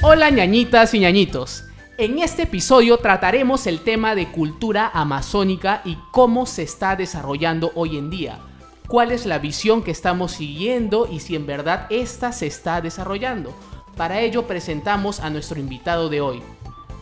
Hola ñañitas y ñañitos. En este episodio trataremos el tema de cultura amazónica y cómo se está desarrollando hoy en día. Cuál es la visión que estamos siguiendo y si en verdad esta se está desarrollando. Para ello presentamos a nuestro invitado de hoy.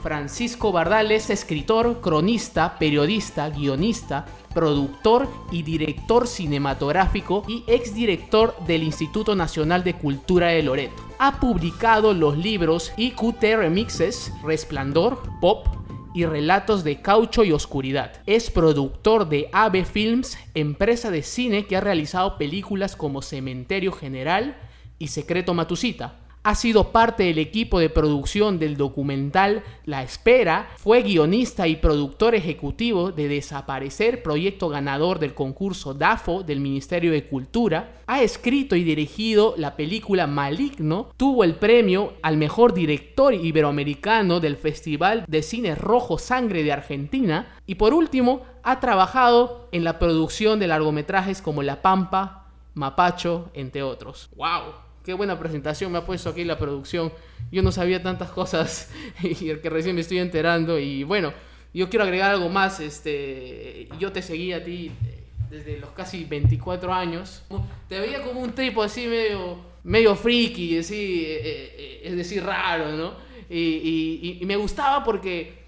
Francisco Bardales, escritor, cronista, periodista, guionista, productor y director cinematográfico y exdirector del Instituto Nacional de Cultura de Loreto. Ha publicado los libros IQT Remixes, Resplandor, Pop y Relatos de Caucho y Oscuridad. Es productor de AB Films, empresa de cine que ha realizado películas como Cementerio General y Secreto Matusita ha sido parte del equipo de producción del documental La Espera, fue guionista y productor ejecutivo de Desaparecer, proyecto ganador del concurso DAFO del Ministerio de Cultura, ha escrito y dirigido la película Maligno, tuvo el premio al mejor director iberoamericano del Festival de Cine Rojo Sangre de Argentina y por último ha trabajado en la producción de largometrajes como La Pampa, Mapacho, entre otros. ¡Wow! Qué buena presentación me ha puesto aquí la producción. Yo no sabía tantas cosas y el que recién me estoy enterando. Y bueno, yo quiero agregar algo más. Este, yo te seguí a ti eh, desde los casi 24 años. Te veía como un tipo así medio, medio friki, así, eh, eh, es decir, raro, ¿no? Y, y me gustaba porque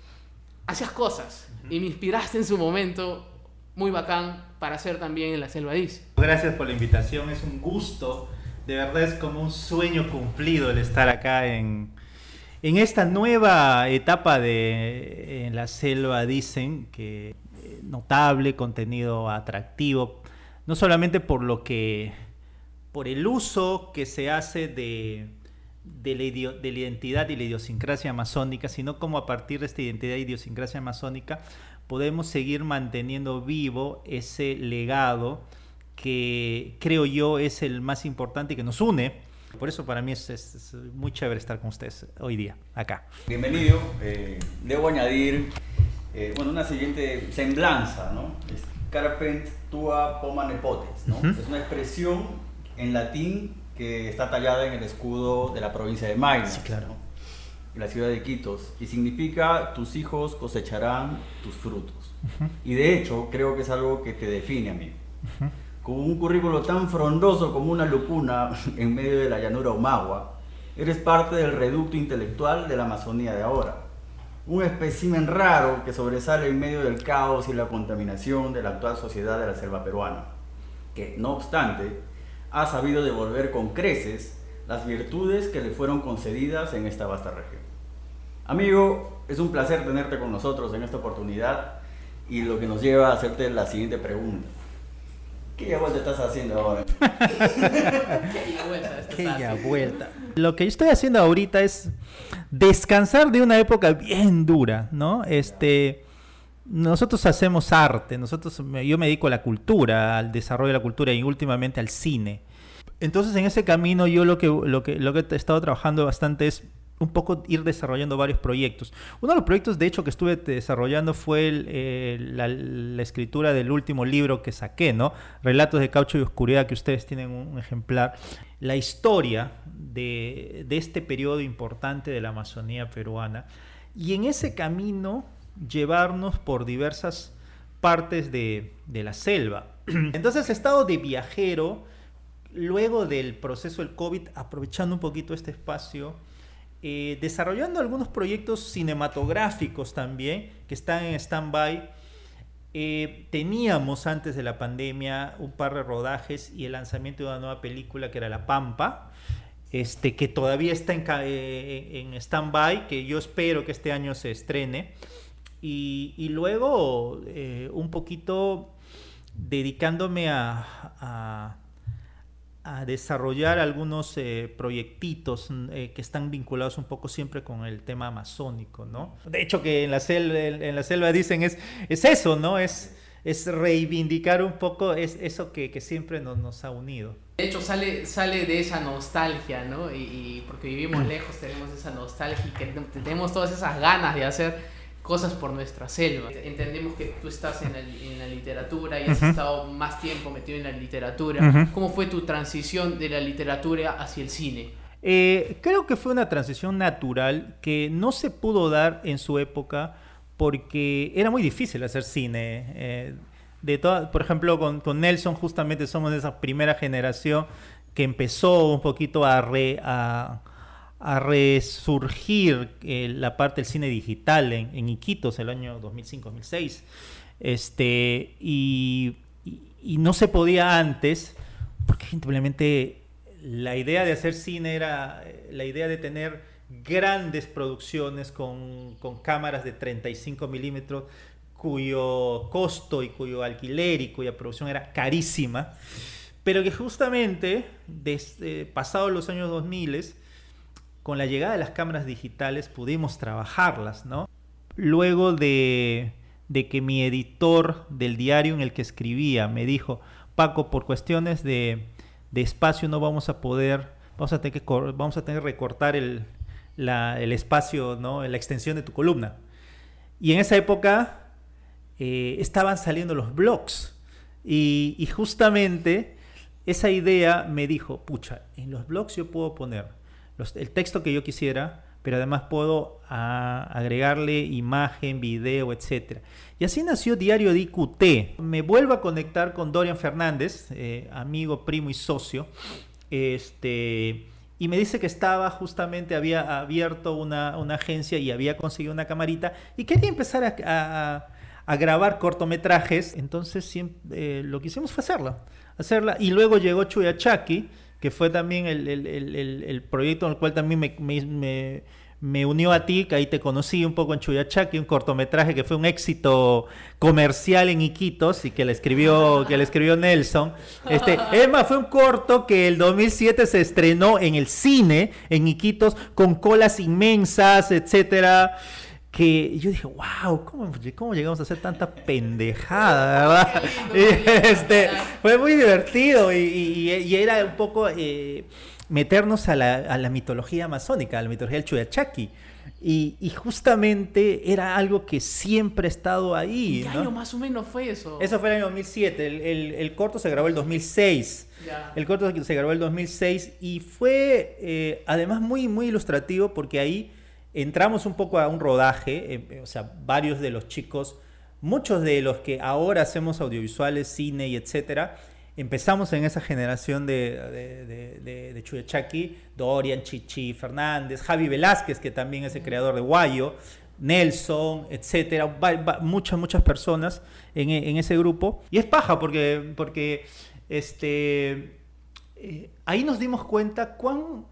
hacías cosas y me inspiraste en su momento muy bacán para hacer también en la Selva Dice. Gracias por la invitación, es un gusto de verdad es como un sueño cumplido el estar acá en, en esta nueva etapa de la selva, dicen que eh, notable, contenido atractivo, no solamente por lo que, por el uso que se hace de, de, la, de la identidad y la idiosincrasia amazónica, sino como a partir de esta identidad e idiosincrasia amazónica podemos seguir manteniendo vivo ese legado que creo yo es el más importante y que nos une. Por eso para mí es, muy chévere estar con ustedes hoy día, acá. Bienvenido. Eh, debo añadir eh, bueno, una siguiente semblanza, ¿no? Es carpent tua poma nepotes, ¿no? Es una expresión en latín que está tallada en el escudo de la provincia de Mayna. Sí, claro. La ciudad de Iquitos. Y significa tus hijos cosecharán tus frutos. Y de hecho, creo que es algo que te define a mí con un currículo tan frondoso como una lupuna en medio de la llanura Omagua, eres parte del reducto intelectual de la Amazonía de ahora. Un espécimen raro que sobresale en medio del caos y la contaminación de la actual sociedad de la selva peruana, que, no obstante, ha sabido devolver con creces las virtudes que le fueron concedidas en esta vasta región. Amigo, es un placer tenerte con nosotros en esta oportunidad y lo que nos lleva a hacerte la siguiente pregunta. ¿Qué vuelta estás haciendo ahora? ¿Qué vuelta? vuelta? Lo que yo estoy haciendo ahorita es descansar de una época bien dura, ¿no? Este, nosotros hacemos arte, nosotros, yo me dedico a la cultura, al desarrollo de la cultura y últimamente al cine. Entonces en ese camino yo lo que, lo que, lo que he estado trabajando bastante es un poco ir desarrollando varios proyectos. Uno de los proyectos, de hecho, que estuve desarrollando fue la, escritura del último libro que saqué, ¿no? Relatos de Caucho y Oscuridad, que ustedes tienen un ejemplar. La historia de, este periodo importante de la Amazonía peruana. Y en ese camino, llevarnos por diversas partes de, de la selva. Entonces he estado de viajero luego del proceso del COVID, aprovechando un poquito este espacio eh, desarrollando algunos proyectos cinematográficos también que están en stand-by. Eh, teníamos antes de la pandemia un par de rodajes y el lanzamiento de una nueva película que era La Pampa, este, que todavía está en, eh, stand-by, que yo espero que este año se estrene. Y, luego un poquito dedicándome a desarrollar algunos eh, proyectitos mm, eh, que están vinculados un poco siempre con el tema amazónico, ¿no? De hecho que en la selva, en la selva dicen es, es eso, ¿no? Es, es reivindicar un poco es eso que, que siempre nos, nos, ha unido. De hecho sale, sale de esa nostalgia, ¿no? Y, y porque vivimos lejos tenemos esa nostalgia y que tenemos todas esas ganas de hacer cosas por nuestra selva. Entendemos que tú estás en la, en la literatura y has estado más tiempo metido en la literatura. ¿Cómo fue tu transición de la literatura hacia el cine? Eh, creo que fue una transición natural que no se pudo dar en su época porque era muy difícil hacer cine. Eh, de por ejemplo, con, con, Nelson justamente somos de esa primera generación que empezó un poquito a, a, a resurgir eh, la parte del cine digital en, en Iquitos el año 2005-2006. Este, y, y, no se podía antes, porque simplemente la idea de hacer cine era eh, la idea de tener grandes producciones con, con cámaras de 35 milímetros cuyo costo y cuyo alquiler y cuya producción era carísima, pero que justamente desde pasados los años 2000 con la llegada de las cámaras digitales pudimos trabajarlas, ¿no? Luego de, que mi editor del diario en el que escribía me dijo, Paco, por cuestiones de, espacio no vamos a poder, vamos a tener que, vamos a tener recortar el, espacio, ¿no? la extensión de tu columna. Y en esa época eh, estaban saliendo los blogs. Y, y, justamente esa idea me dijo, pucha, en los blogs yo puedo poner el texto que yo quisiera, pero además puedo ah, agregarle imagen, video, etc. Y así nació Diario de IQT. Me vuelvo a conectar con Dorian Fernández, eh, amigo, primo y socio. Este, y me dice que estaba justamente, había abierto una, agencia y había conseguido una camarita y quería empezar a, grabar cortometrajes. Entonces eh, lo que hicimos fue hacerla, hacerla. Y luego llegó Chuyachaki que fue también el, proyecto en el cual también me, unió a ti, que ahí te conocí un poco en Chuyachaki, un cortometraje que fue un éxito comercial en Iquitos y que le escribió, que le escribió Nelson. Este, Emma fue un corto que el 2007 se estrenó en el cine en Iquitos con colas inmensas, etcétera que yo dije, wow, ¿cómo, ¿cómo, llegamos a hacer tanta pendejada, verdad? este, fue muy divertido y, era un poco eh, meternos a la, mitología amazónica, a la mitología del Chuyachaki. Y, justamente era algo que siempre ha estado ahí. ¿Qué año más o menos fue eso? Eso fue el año 2007. El, corto se grabó en el 2006. El corto se grabó en el 2006 y fue eh, además muy, muy ilustrativo porque ahí entramos un poco a un rodaje, eh, o sea, varios de los chicos, muchos de los que ahora hacemos audiovisuales, cine y etcétera, empezamos en esa generación de, de, de, Chuyachaki, Dorian, Chichi, Fernández, Javi Velázquez, que también es el creador de Guayo, Nelson, etcétera, muchas, muchas personas en, en, ese grupo. Y es paja porque, porque este, eh, ahí nos dimos cuenta cuán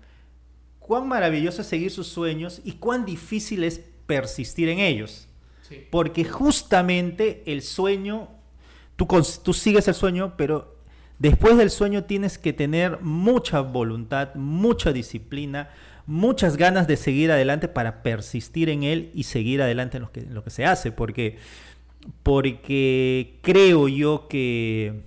cuán maravilloso es seguir sus sueños y cuán difícil es persistir en ellos. Porque justamente el sueño, tú, tú sigues el sueño, pero después del sueño tienes que tener mucha voluntad, mucha disciplina, muchas ganas de seguir adelante para persistir en él y seguir adelante en lo que, en lo que se hace. Porque, porque creo yo que,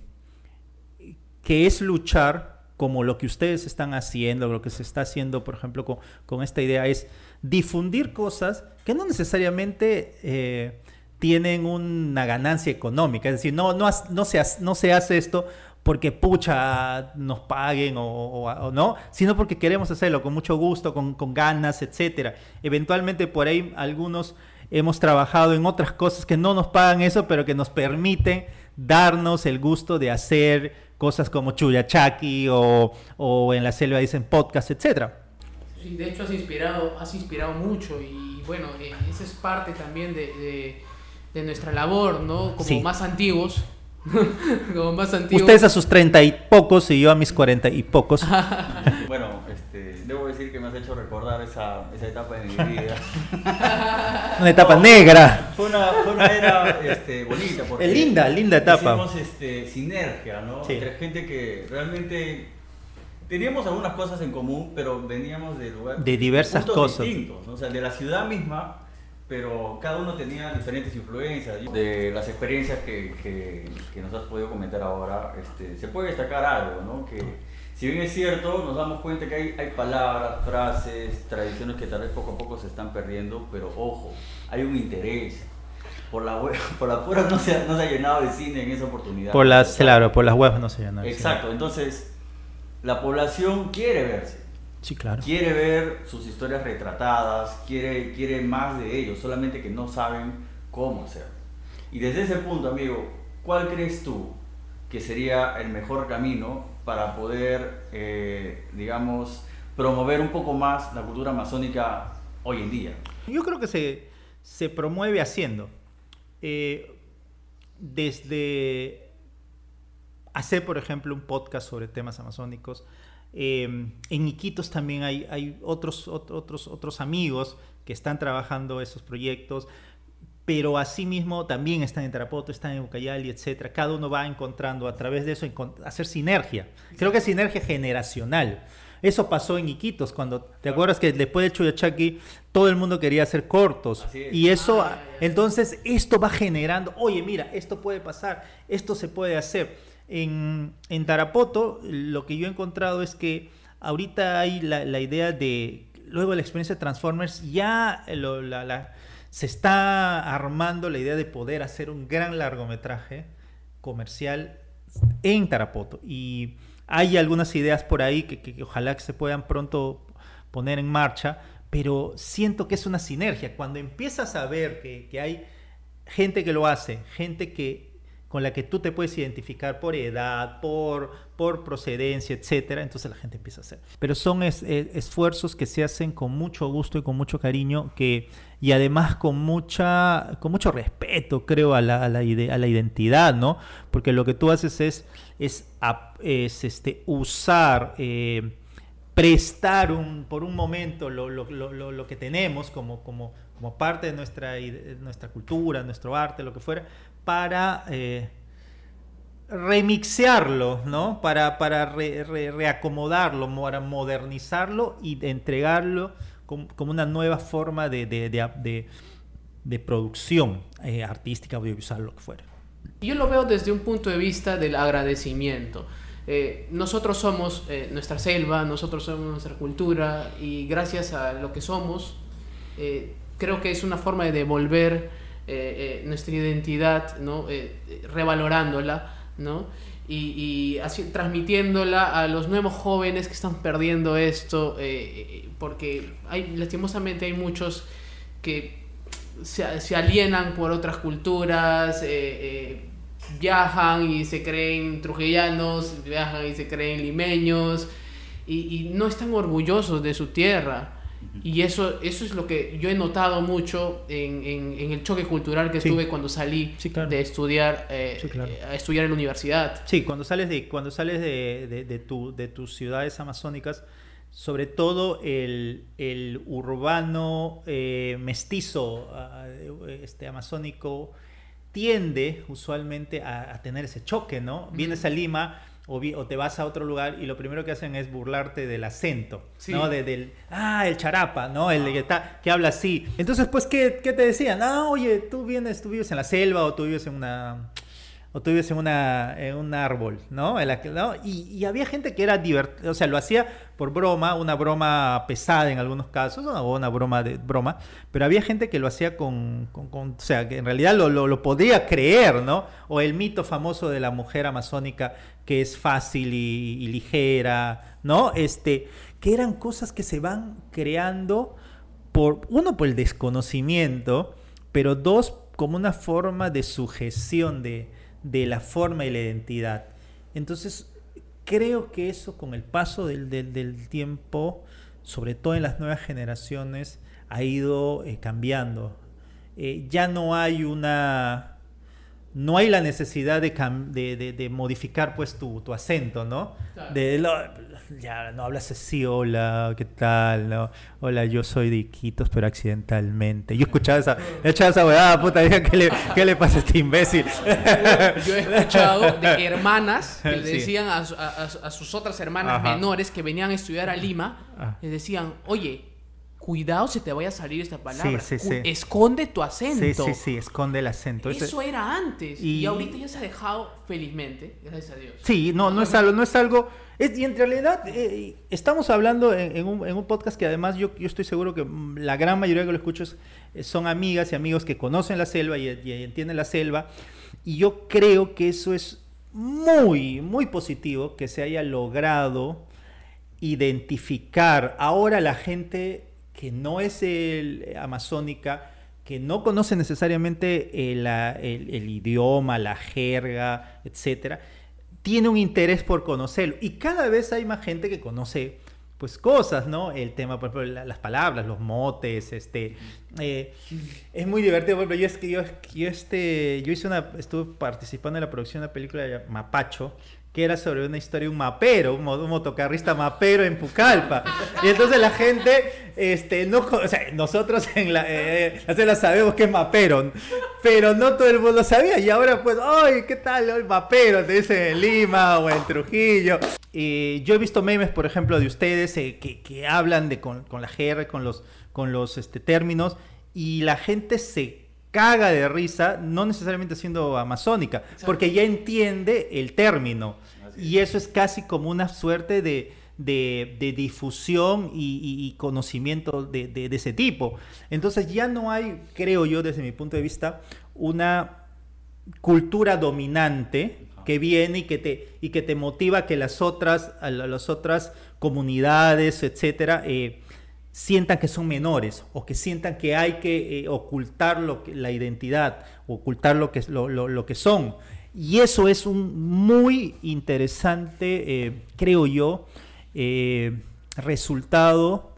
que es luchar como lo que ustedes están haciendo, lo que se está haciendo, por ejemplo, con, esta idea, es difundir cosas que no necesariamente eh, tienen una ganancia económica. Es decir, no, no, se, no se hace esto porque pucha nos paguen o, no, sino porque queremos hacerlo con mucho gusto, con, con ganas, etcétera. Eventualmente por ahí algunos hemos trabajado en otras cosas que no nos pagan eso, pero que nos permiten darnos el gusto de hacer cosas como Chuyachaki o, o en la selva dicen podcast, etcétera. Sí, de hecho has inspirado, has inspirado mucho y bueno, eh, esa es parte también de, de, nuestra labor, ¿no? Como más antiguos. como más antiguos. Ustedes a sus treinta y pocos y yo a mis cuarenta y pocos. bueno, debo decir que me has hecho recordar esa, esa etapa de mi vida. una etapa negra. Fue una, fue una era este, bonita. Porque es linda, linda etapa. Hicimos este, sinergia, ¿no? Entre gente que realmente teníamos algunas cosas en común, pero veníamos de lugares de diversas cosas distintos, o sea, de la ciudad misma, pero cada uno tenía diferentes influencias. De las experiencias que, que, que nos has podido comentar ahora, este, se puede destacar algo, ¿no? Que si bien es cierto, nos damos cuenta que hay, hay palabras, frases, tradiciones que tal vez poco a poco se están perdiendo, pero ojo, hay un interés. Por la, web, por la pura no se, ha, no se ha llenado de cine en esa oportunidad. Por las, claro, por las webs no se llenado. Exacto, entonces la población quiere verse. Sí, claro. Quiere ver sus historias retratadas, quiere, quiere más de ellos, solamente que no saben cómo hacerlo. Y desde ese punto, amigo, ¿cuál crees tú que sería el mejor camino para poder, eh, digamos, promover un poco más la cultura amazónica hoy en día? Yo creo que se, se promueve haciendo. Eh, desde hacer, por ejemplo, un podcast sobre temas amazónicos. Eh, en Iquitos también hay, hay otros, otros, otros amigos que están trabajando esos proyectos pero asimismo también están en Tarapoto, están en Ucayali, etcétera. Cada uno va encontrando a través de eso hacer sinergia. Creo que es sinergia generacional. Eso pasó en Iquitos, cuando te acuerdas que después de Chuyachaki todo el mundo quería hacer cortos. Y eso, ah, entonces, esto va generando, oye, mira, esto puede pasar, esto se puede hacer. En, en Tarapoto, lo que yo he encontrado es que ahorita hay la, la idea de, luego la experiencia de Transformers, ya lo, la, la se está armando la idea de poder hacer un gran largometraje comercial en Tarapoto. Y hay algunas ideas por ahí que, ojalá que se puedan pronto poner en marcha, pero siento que es una sinergia. Cuando empiezas a ver que, que hay gente que lo hace, gente que con la que tú te puedes identificar por edad, por, por procedencia, etcétera, entonces la gente empieza a hacer. Pero son esfuerzos que se hacen con mucho gusto y con mucho cariño que, y además con, mucha, con mucho respeto, creo, a la, a la, identidad, ¿no? Porque lo que tú haces es, es, es este, usar... Eh, prestar un, por un momento lo, lo, lo, lo, que tenemos como, como, como parte de nuestra, nuestra cultura, nuestro arte, lo que fuera, para eh, remixearlo, ¿no? Para, para reacomodarlo, para modernizarlo y entregarlo como, una nueva forma de, de, producción eh, artística, audiovisual, lo que fuera. Yo lo veo desde un punto de vista del agradecimiento. Eh, nosotros somos nuestra selva, nosotros somos nuestra cultura y gracias a lo que somos, creo que es una forma de devolver eh, eh, nuestra identidad, ¿no? Eh, revalorándola, ¿no? y, así, transmitiéndola a los nuevos jóvenes que están perdiendo esto, porque hay, lastimosamente hay muchos que se, se alienan por otras culturas, viajan y se creen trujillanos, viajan y se creen limeños, y, y no están orgullosos de su tierra. Y eso, eso es lo que yo he notado mucho en, en, el choque cultural que tuve cuando salí de estudiar, eh, a estudiar en la universidad. Sí, cuando sales de, cuando sales de, de, de, tu, de tus ciudades amazónicas, sobre todo el, el urbano eh, mestizo este, amazónico tiende usualmente a, a, tener ese choque, ¿no? Vienes a Lima o, te vas a otro lugar y lo primero que hacen es burlarte del acento, ¿no? De, del, ah, el charapa, ¿no? El que, está, que habla así. Entonces, pues, ¿qué, ¿qué, te decían? Ah, oye, tú vienes, tú vives en la selva o tú vives en una o tú vives en, una, en un árbol, ¿no? Y, había gente que era divertido, o sea, lo hacía por broma, una broma pesada en algunos casos, o una broma de broma, pero había gente que lo hacía con, o sea, que en realidad lo, lo, podría creer, ¿no? O el mito famoso de la mujer amazónica que es fácil y, y ligera, ¿no? Este, que eran cosas que se van creando por, uno, por el desconocimiento, pero dos, como una forma de sujeción de de la forma y la identidad. Entonces, creo que eso con el paso del, tiempo, sobre todo en las nuevas generaciones, ha ido eh, cambiando. Eh, ya no hay una no hay la necesidad de, de, de, modificar pues tu, tu acento, ¿no? De lo, ya no hablas así, hola, ¿qué tal? No? Hola, yo soy de Iquitos, pero accidentalmente. Yo escuchaba esa, he escuchado esa weá, puta, ¿qué le, ¿qué le pasa a este imbécil? Yo, he escuchado de hermanas que le decían a, a, a sus otras hermanas menores que venían a estudiar a Lima, ah. les decían, oye, cuidado se te vaya a salir esta palabra. Sí, sí, sí. Esconde tu acento. Sí, sí, sí, esconde el acento. Eso era antes. Y... ahorita ya se ha dejado, felizmente, gracias a Dios. Sí, no, no es algo, no es algo. Es, y en realidad eh, estamos hablando en, un, en, un, podcast que además yo, yo, estoy seguro que la gran mayoría que lo escucho eh, son amigas y amigos que conocen la selva y, y entienden la selva. Y yo creo que eso es muy, muy positivo que se haya logrado identificar. Ahora la gente que no es el amazónica, que no conoce necesariamente el, el idioma, la jerga, etcétera, tiene un interés por conocerlo. Y cada vez hay más gente que conoce pues cosas, ¿no? El tema, por ejemplo, las palabras, los motes, este, eh, es muy divertido. Por ejemplo, yo yo, yo, este, yo hice una, estuve participando en la producción de una película de Mapacho, que era sobre una historia de un mapero, un, motocarrista mapero en Pucallpa. Y entonces la gente, este, no, o sea, nosotros en la, eh, la sabemos que es mapero, pero no todo el mundo sabía. Y ahora pues, ¡ay, qué tal el mapero! Te dicen en Lima o en Trujillo. Yo he visto memes, por ejemplo, de ustedes eh, que, que, hablan de con, con, la GR, con los, con los este, términos, y la gente se caga de risa, no necesariamente siendo amazónica, porque ya entiende el término. Y eso es casi como una suerte de, difusión y, conocimiento de, ese tipo. Entonces ya no hay, creo yo, desde mi punto de vista, una cultura dominante que viene y que te, y que te motiva que las otras, las otras comunidades, etcétera, eh, sientan que son menores o que sientan que hay que eh, ocultar lo que, la identidad, ocultar lo que, lo, lo, que son. Y eso es un muy interesante, eh, creo yo, eh, resultado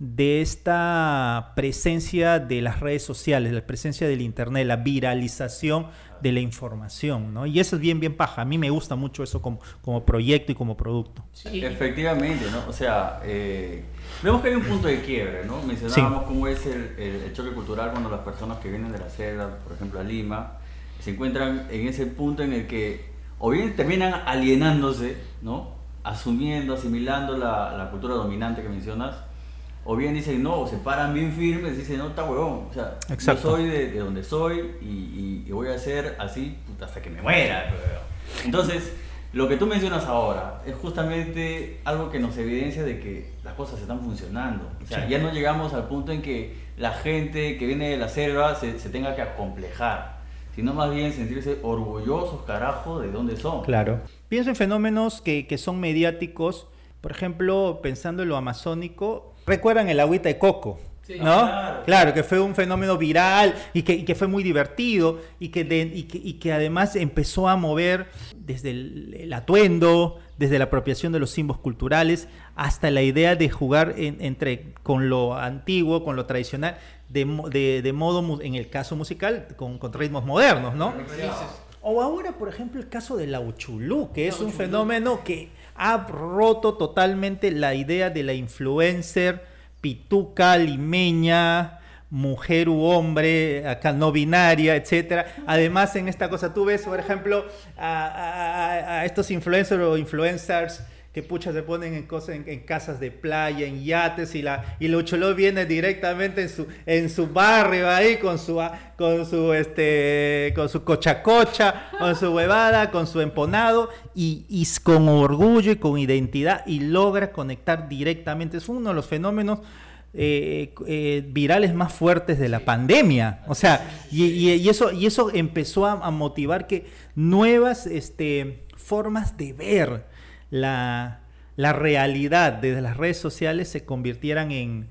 de esta presencia de las redes sociales, la presencia del Internet, la viralización de la información, ¿no? Y eso es bien, bien paja. A mí me gusta mucho eso como, como proyecto y como producto. Sí. Efectivamente, ¿no? O sea, eh, vemos que hay un punto de quiebre, ¿no? Mencionábamos cómo es el, choque cultural cuando las personas que vienen de la selva, por ejemplo a Lima, se encuentran en ese punto en el que o bien terminan alienándose, ¿no? Asumiendo, asimilando la, la cultura dominante que mencionas, o bien dicen no, o se paran bien firmes, dicen no, está huevón, o sea, yo soy de, donde soy y, voy a ser así hasta que me muera. Entonces, lo que tú mencionas ahora es justamente algo que nos evidencia de que las cosas están funcionando. O sea, ya no llegamos al punto en que la gente que viene de la selva se, tenga que acomplejar, sino más bien sentirse orgullosos, carajo, de dónde son. Claro. Pienso en fenómenos que, que son mediáticos, por ejemplo, pensando en lo amazónico, recuerdan el agüita de coco. ¿no? Claro. que fue un fenómeno viral y que, fue muy divertido y que, y que, además empezó a mover desde el, atuendo, desde la apropiación de los símbolos culturales, hasta la idea de jugar entre, con lo antiguo, con lo tradicional, de, de, modo, en el caso musical, con, con ritmos modernos, ¿no? O ahora, por ejemplo, el caso de la Uchulú, que es un fenómeno que ha roto totalmente la idea de la influencer pituca, limeña, mujer u hombre, acá no binaria, etcétera. Además, en esta cosa tú ves, por ejemplo, a, a estos influencers o influencers que pucha se ponen en cosas en, casas de playa, en yates y la y Lucholó viene directamente en su en su barrio ahí con su con su este con su cochacocha, con su huevada, con su emponado y, y, con orgullo y con identidad y logra conectar directamente. Es uno de los fenómenos eh, eh, virales más fuertes de la pandemia. O sea, y, y, eso, y eso empezó a, a motivar que nuevas este, formas de ver la, realidad desde las redes sociales se convirtieran en,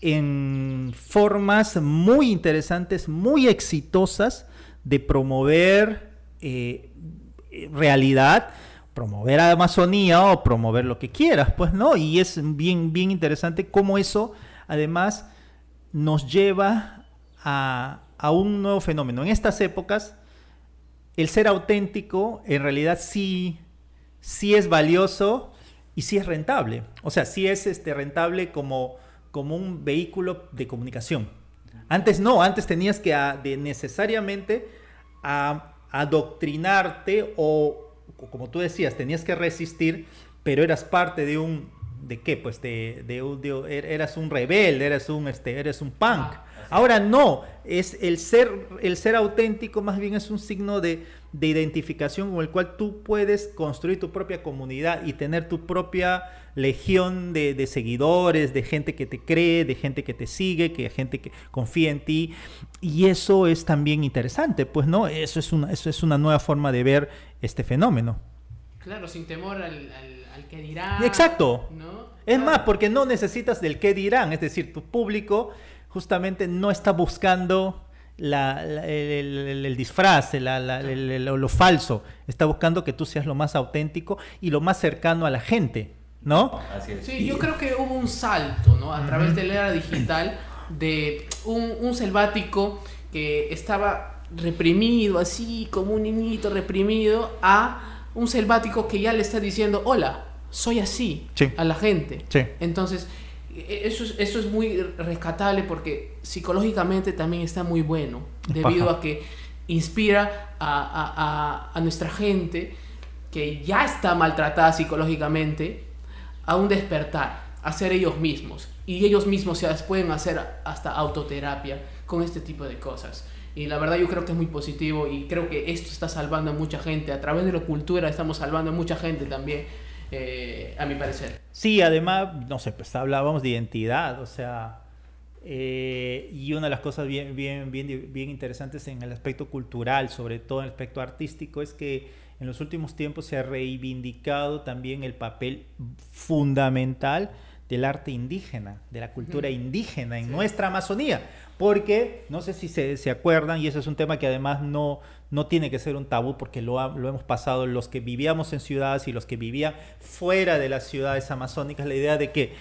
en, formas muy interesantes, muy exitosas de promover eh, realidad, promover a Amazonía o promover lo que quieras, pues no, y es bien, bien interesante cómo eso además nos lleva a, a un nuevo fenómeno. En estas épocas, el ser auténtico en realidad sí, sí es valioso y sí es rentable. O sea, sí es este, rentable como, como un vehículo de comunicación. Antes no, antes tenías que a, de necesariamente a, adoctrinarte o, como tú decías, tenías que resistir, pero eras parte de un, ¿de qué? Pues de, de, eras un rebelde, eras un, este, eres un punk. Ahora no, es el ser, el ser auténtico más bien es un signo de, identificación con el cual tú puedes construir tu propia comunidad y tener tu propia legión de, seguidores, de gente que te cree, de gente que te sigue, que gente que confía en ti. Y eso es también interesante, pues no, eso es una, eso es una nueva forma de ver este fenómeno. Claro, sin temor al, al, al que dirán. Exacto. ¿no? Es Claro. más, porque no necesitas del qué dirán, es decir, tu público justamente no está buscando la- la- el, el- el disfraz, la- la- el- el- lo falso, está buscando que tú seas lo más auténtico y lo más cercano a la gente, ¿no? Así es. Sí, yo creo que hubo un salto, ¿no? A través de la era digital de un, un selvático que estaba reprimido, así como un niñito reprimido, a un selvático que ya le está diciendo, hola, soy así Sí. a la gente. Sí. Entonces, e- eso es, eso es muy rescatable porque psicológicamente también está muy bueno, debido Paja. a que inspira a, a- a- a nuestra gente que ya está maltratada psicológicamente a un despertar, a ser ellos mismos. Y ellos mismos se pueden hacer hasta autoterapia con este tipo de cosas. Y la verdad yo creo que es muy positivo y creo que esto está salvando a mucha gente. A través de la cultura estamos salvando a mucha gente también, eh, a mi parecer. Sí, además, no sé, pues hablábamos de identidad, o sea, eh, y una de las cosas bien, bien, bien, bien interesantes en el aspecto cultural, sobre todo en el aspecto artístico, es que en los últimos tiempos se ha reivindicado también el papel fundamental del arte indígena, de la cultura indígena en Sí. nuestra Amazonía, porque no sé si se, se acuerdan, y ese es un tema que además no, no tiene que ser un tabú, porque lo, ha- lo hemos pasado los que vivíamos en ciudades y los que vivían fuera de las ciudades amazónicas, la idea de que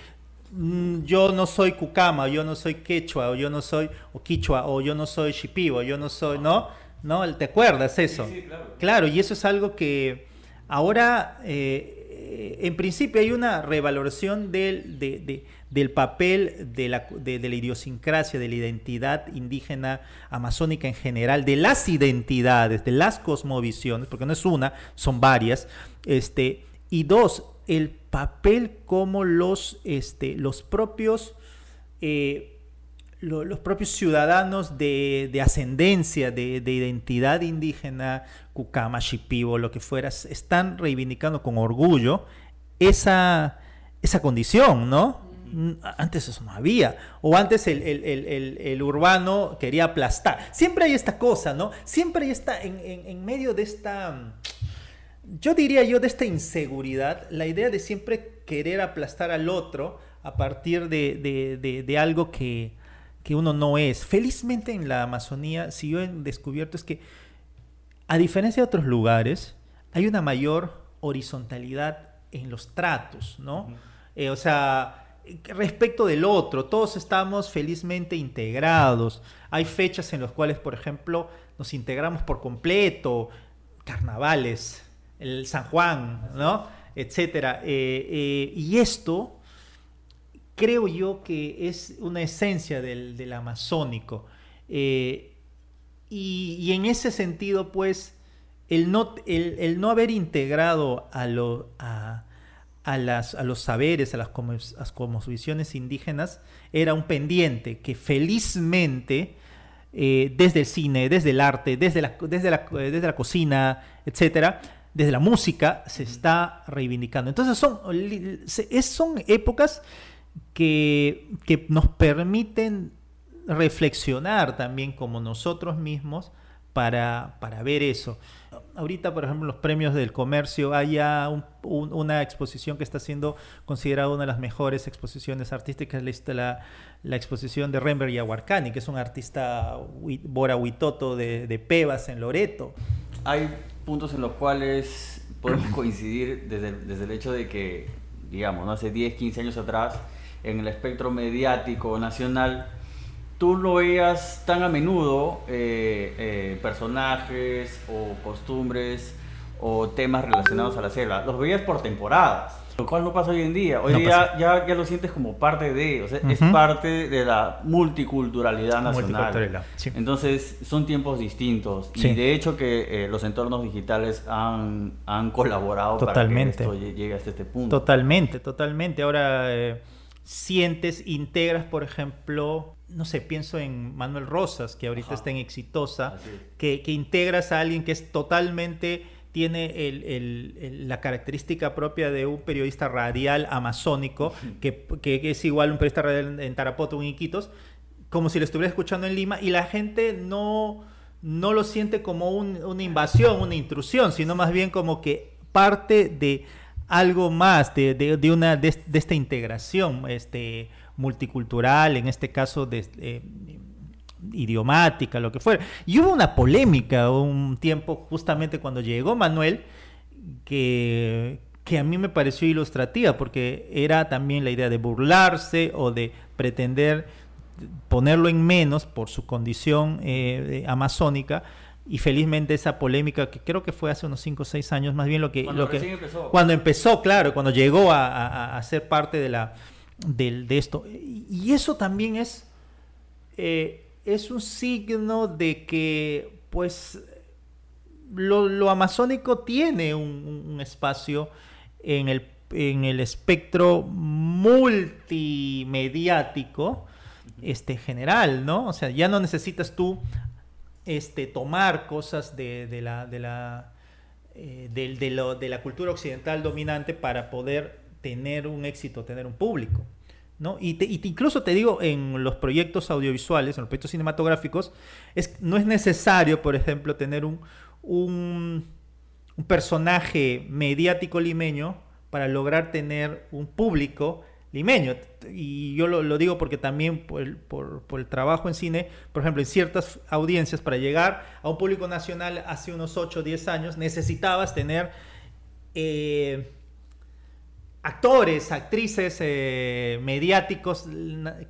mm, yo no soy cucama, yo no soy quechua, o yo no soy o quichua, o yo no soy shipibo, yo no soy, ¿no? ¿No? ¿Te acuerdas eso? Sí, sí, claro. Claro, y eso es algo que ahora, eh, eh, en principio, hay una revaloración del, de- de- del papel de la, de la idiosincrasia, de la identidad indígena amazónica en general, de las identidades, de las cosmovisiones, porque no es una, son varias. Este, y dos, el papel como los, este, los propios... eh, lo- los propios ciudadanos de, de ascendencia, de, de identidad indígena, Cucama, Shipibo, lo que fuera, están reivindicando con orgullo esa, esa condición, ¿no? Antes eso no había. O antes el, el- el- el- urbano quería aplastar. Siempre hay esta cosa, ¿no? Siempre hay esta, en, en- en medio de esta, yo diría yo, de esta inseguridad, la idea de siempre querer aplastar al otro a partir de, de- de- de algo que, que uno no es. Felizmente en la Amazonía, si yo he descubierto es que, a diferencia de otros lugares, hay una mayor horizontalidad en los tratos, ¿no? Eh, o sea, respecto del otro, todos estamos felizmente integrados. Hay fechas en las cuales, por ejemplo, nos integramos por completo, carnavales, el San Juan, ¿no? Etcétera. Eh, eh, y esto creo yo que es una esencia del, del amazónico. Eh, y, y en ese sentido, pues, el no, el, el no haber integrado a, lo, a, a las, a los saberes, a las, como- a las cosmovisiones indígenas, era un pendiente que felizmente, eh, desde el cine, desde el arte, desde la, desde la, desde la cocina, etcétera, desde la música, se está reivindicando. Entonces son, son épocas que, que nos permiten reflexionar también como nosotros mismos para, para ver eso. Ahorita, por ejemplo, los premios del comercio hay un- un- una exposición que está siendo considerada una de las mejores exposiciones artísticas, la, la, exposición de Rembrandt Yahuarcani, que es un artista Bora Huitoto de, de Pebas en Loreto. Hay puntos en los cuales podemos coincidir desde, desde el hecho de que, digamos, hace 10, 15 años atrás, en el espectro mediático nacional, tú no veías tan a menudo eh, eh, personajes o costumbres o temas relacionados a la selva. Los veías por temporadas, lo cual no pasa hoy en día. Hoy No día ya, ya lo sientes como parte de, o sea, es Ujú. parte de la multiculturalidad nacional. Multiculturalidad, sí. Entonces son tiempos distintos Sí. y de hecho que eh, los entornos digitales han, han colaborado Totalmente. para que esto lle- llegue hasta este punto. Totalmente, totalmente. Ahora eh, sientes, integras, por ejemplo, no sé, pienso en Manuel Rosas, que ahorita Ajá. está en Exitosa, es. que, que integras a alguien que es totalmente, tiene el- el- el- la característica propia de un periodista radial amazónico, que, que es igual un periodista radial en Tarapoto o en Iquitos, como si lo estuviera escuchando en Lima, y la gente no, no lo siente como un- una invasión, una intrusión, sino más bien como que parte de algo más, de, de, una, de, esta integración este, multicultural, en este caso de, eh, idiomática, lo que fuera. Y hubo una polémica un tiempo justamente cuando llegó Manuel, que, que a mí me pareció ilustrativa, porque era también la idea de burlarse o de pretender ponerlo en menos por su condición eh, amazónica y felizmente esa polémica que creo que fue hace unos 5 o 6 años más bien lo que cuando lo que empezó. cuando empezó claro cuando llegó a, a, ser parte de la de, de, esto y eso también es eh, es un signo de que pues lo, lo amazónico tiene un, un, espacio en el en el espectro multimediático este, general, ¿no? O sea, ya no necesitas tú este, tomar cosas de, la, de, la, eh, de, lo, de la cultura occidental dominante para poder tener un éxito, tener un público. ¿no? Y, incluso te digo, en los proyectos audiovisuales, en los proyectos cinematográficos, es, no es necesario, por ejemplo, tener un, un personaje mediático limeño para lograr tener un público limeño. Y yo lo, lo digo porque también por el, por, por el, trabajo en cine, por ejemplo, en ciertas audiencias, para llegar a un público nacional hace unos 8 o 10 años, necesitabas tener eh, actores, actrices eh, mediáticos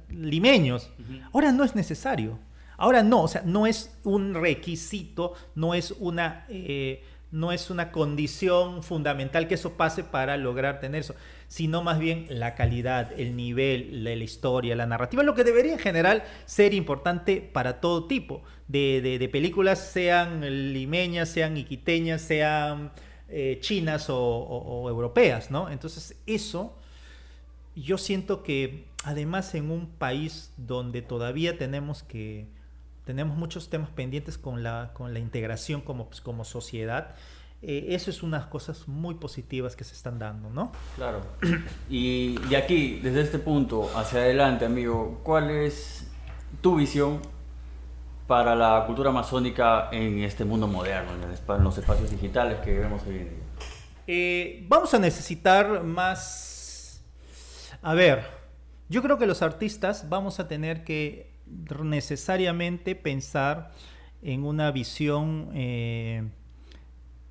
limeños. Uh -huh. Ahora no es necesario. Ahora no, o sea, no es un requisito, no es una... Eh, no es una condición fundamental que eso pase para lograr tener eso, sino más bien la calidad, el nivel, la, historia, la narrativa, lo que debería en general ser importante para todo tipo de, de, películas, sean limeñas, sean iquiteñas, sean eh, chinas o, europeas, ¿no? Entonces eso, yo siento que además en un país donde todavía tenemos que tenemos muchos temas pendientes con la, con la integración como, pues, como sociedad. Eh, eso es unas cosas muy positivas que se están dando, ¿no? Claro. Y de aquí, desde este punto hacia adelante, amigo, ¿cuál es tu visión para la cultura amazónica en este mundo moderno, en, el, en los espacios digitales que vemos hoy en día? Eh, vamos a necesitar más... A ver, yo creo que los artistas vamos a tener que necesariamente pensar en una visión eh,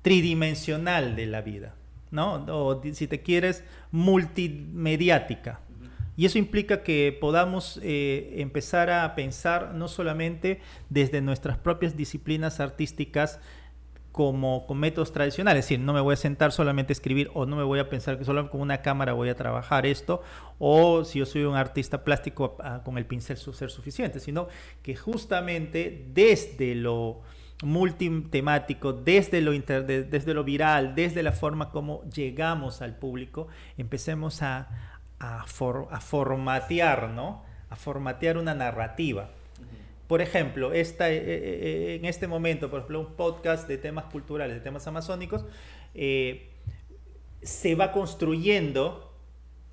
tridimensional de la vida, ¿no? O si te quieres, multimediática. Y eso implica que podamos eh, empezar a pensar no solamente desde nuestras propias disciplinas artísticas, como con métodos tradicionales, es decir, no me voy a sentar solamente a escribir o no me voy a pensar que solo con una cámara voy a trabajar esto o si yo soy un artista plástico ah, con el pincel ser suficiente, sino que justamente desde lo multitemático, desde lo, inter, de, desde lo viral, desde la forma como llegamos al público, empecemos a, a, for, a formatear, ¿no? A formatear una narrativa por ejemplo, esta, eh, eh, en este momento, por ejemplo, un podcast de temas culturales, de temas amazónicos, eh, se va construyendo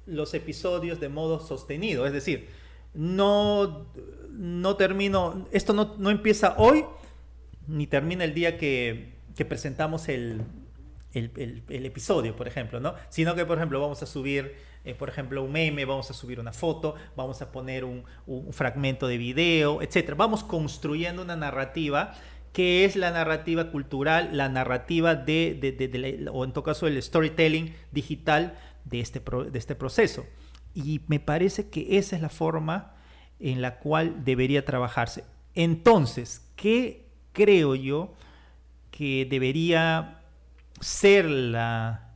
los episodios de modo sostenido. Es decir, no, no termino, esto no, no empieza hoy, ni termina el día que, que presentamos el, el, el, episodio, por ejemplo, ¿no? Sino que, por ejemplo, vamos a subir, eh, por ejemplo, un meme, vamos a subir una foto, vamos a poner un, un fragmento de video, etc. Vamos construyendo una narrativa que es la narrativa cultural, la narrativa de, de, de, de, o en todo caso el storytelling digital de este, pro, de este proceso. Y me parece que esa es la forma en la cual debería trabajarse. Entonces, ¿qué creo yo que debería ser la,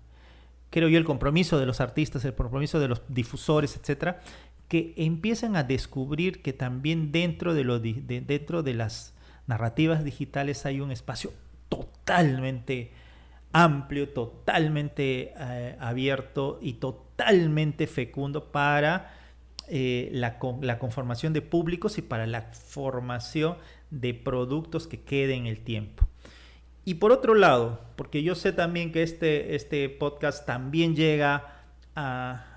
creo yo, el compromiso de los artistas, el compromiso de los difusores, etcétera, que empiezan a descubrir que también dentro de, dentro de las narrativas digitales hay un espacio totalmente amplio, totalmente eh, abierto y totalmente fecundo para eh, la, la, conformación de públicos y para la formación de productos que queden en el tiempo. Y por otro lado, porque yo sé también que este, este podcast también llega a,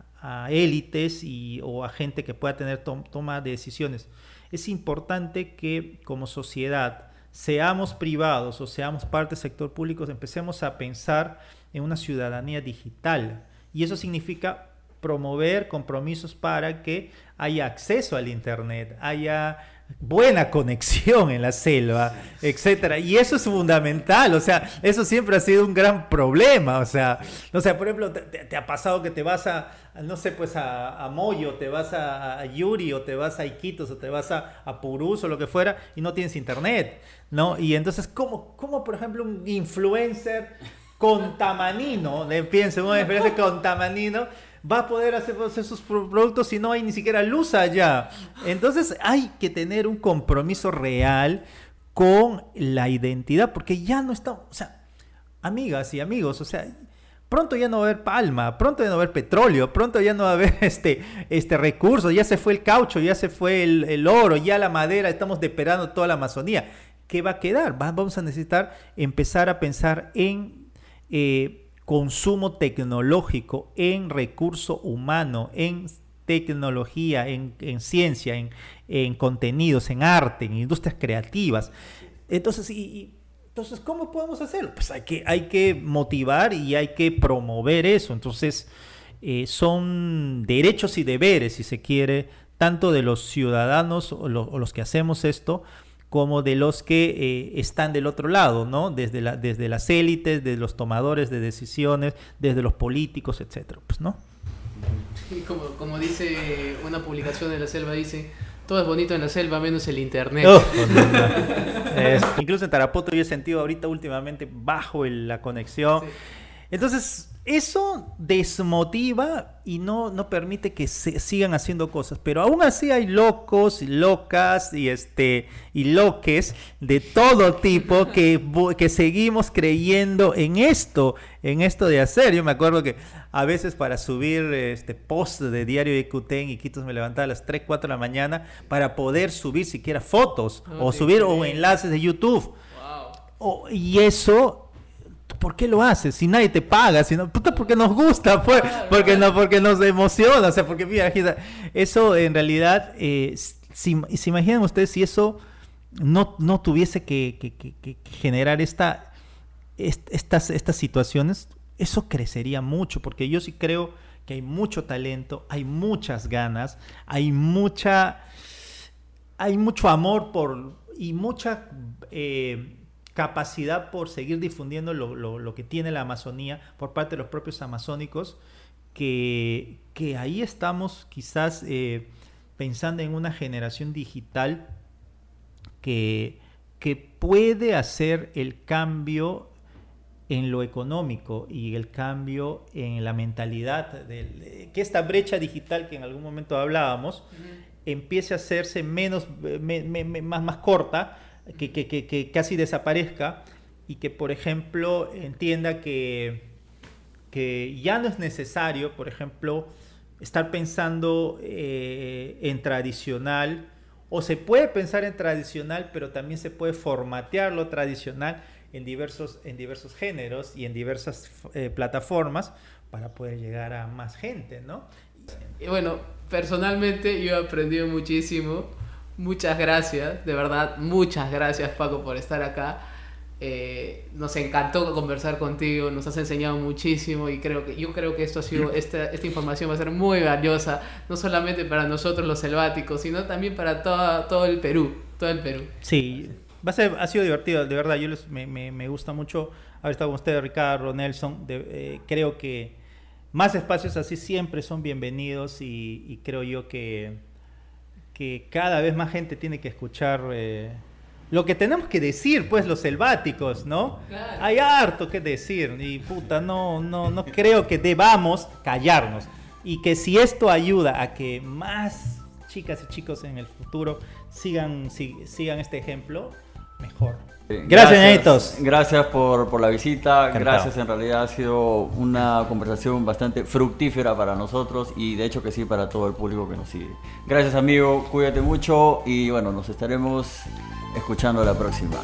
élites y, o a gente que pueda tener to toma de decisiones, es importante que como sociedad seamos privados o seamos parte del sector público, empecemos a pensar en una ciudadanía digital. Y eso significa promover compromisos para que haya acceso al Internet, haya buena conexión en la selva, etcétera. Y eso es fundamental, o sea, eso siempre ha sido un gran problema, o sea, o sea, por ejemplo, te, ha pasado que te vas a, no sé, pues a, Moyo, te vas a, Yuri, o te vas a Iquitos, o te vas a, a Purús, o lo que fuera, y no tienes internet, ¿no? Y entonces, ¿cómo, cómo por ejemplo, un influencer contamanino, piensen, una experiencia contamanino, va a poder hacer, sus productos si no hay ni siquiera luz allá. Entonces hay que tener un compromiso real con la identidad, porque ya no está, o sea, amigas y amigos, o sea, pronto ya no va a haber palma, pronto ya no va a haber petróleo, pronto ya no va a haber este, este recurso, ya se fue el caucho, ya se fue el, oro, ya la madera, estamos deperando toda la Amazonía. ¿Qué va a quedar? Vamos a necesitar empezar a pensar en eh, consumo tecnológico en recurso humano, en tecnología, en, ciencia, en, contenidos, en arte, en industrias creativas. Entonces, y, entonces ¿cómo podemos hacerlo? Pues hay que, hay que motivar y hay que promover eso. Entonces, eh, son derechos y deberes, si se quiere, tanto de los ciudadanos o los que hacemos esto, como de los que eh, están del otro lado, ¿no? Desde, la, desde las élites, de los tomadores de decisiones, desde los políticos, etcétera, pues, ¿no? Como, como dice una publicación de la selva, dice, todo es bonito en la selva menos el internet. incluso en Tarapoto yo he sentido ahorita últimamente bajo la conexión. Entonces, eso desmotiva y no, no permite que se sigan haciendo cosas. Pero aún así hay locos y locas y, este, y loques de todo tipo que, que seguimos creyendo en esto, en esto de hacer. Yo me acuerdo que a veces para subir este post de diario de Cuten y Quitos me levantaba a las 3, 4 de la mañana para poder subir siquiera fotos o subir o enlaces de YouTube. y eso ¿por qué lo haces? Si nadie te paga, si no, puta, porque nos gusta, pues, porque no, porque nos emociona, o sea, porque mira, eso en realidad, eh, si, si imaginan ustedes si eso no, no tuviese que, generar esta, estas, estas situaciones, eso crecería mucho, porque yo sí creo que hay mucho talento, hay muchas ganas, hay mucha, hay mucho amor por y mucha eh, capacidad por seguir difundiendo lo, que tiene la Amazonía por parte de los propios amazónicos, que, que ahí estamos quizás eh, pensando en una generación digital que, que puede hacer el cambio en lo económico y el cambio en la mentalidad, de que esta brecha digital que en algún momento hablábamos empiece a hacerse menos, más, más corta que, casi desaparezca y que, por ejemplo, entienda que, que ya no es necesario, por ejemplo, estar pensando eh, en tradicional, o se puede pensar en tradicional, pero también se puede formatear lo tradicional en diversos, en diversos géneros y en diversas eh, plataformas para poder llegar a más gente, ¿no? Bueno, personalmente yo he aprendido muchísimo Muchas gracias, de verdad, muchas gracias Paco por estar acá. Eh, nos encantó conversar contigo, nos has enseñado muchísimo y creo que yo creo que esto ha sido esta, esta información va a ser muy valiosa, no solamente para nosotros los selváticos, sino también para todo, todo el Perú, todo el Perú. Sí, va a ser, ha sido divertido, de verdad, yo les, me, me, gusta mucho haber estado con ustedes, Ricardo, Nelson, eh, creo que más espacios así siempre son bienvenidos y creo yo que que cada vez más gente tiene que escuchar eh, lo que tenemos que decir, pues los selváticos, ¿no? Hay harto que decir y puta, no, no, no creo que debamos callarnos y que si esto ayuda a que más chicas y chicos en el futuro sigan, sigan este ejemplo, mejor. Gracias, Nenitos. Gracias por, por, la visita. Gracias, en realidad ha sido una conversación bastante fructífera para nosotros y de hecho que sí para todo el público que nos sigue. Gracias, amigo. Cuídate mucho y bueno, nos estaremos escuchando la próxima.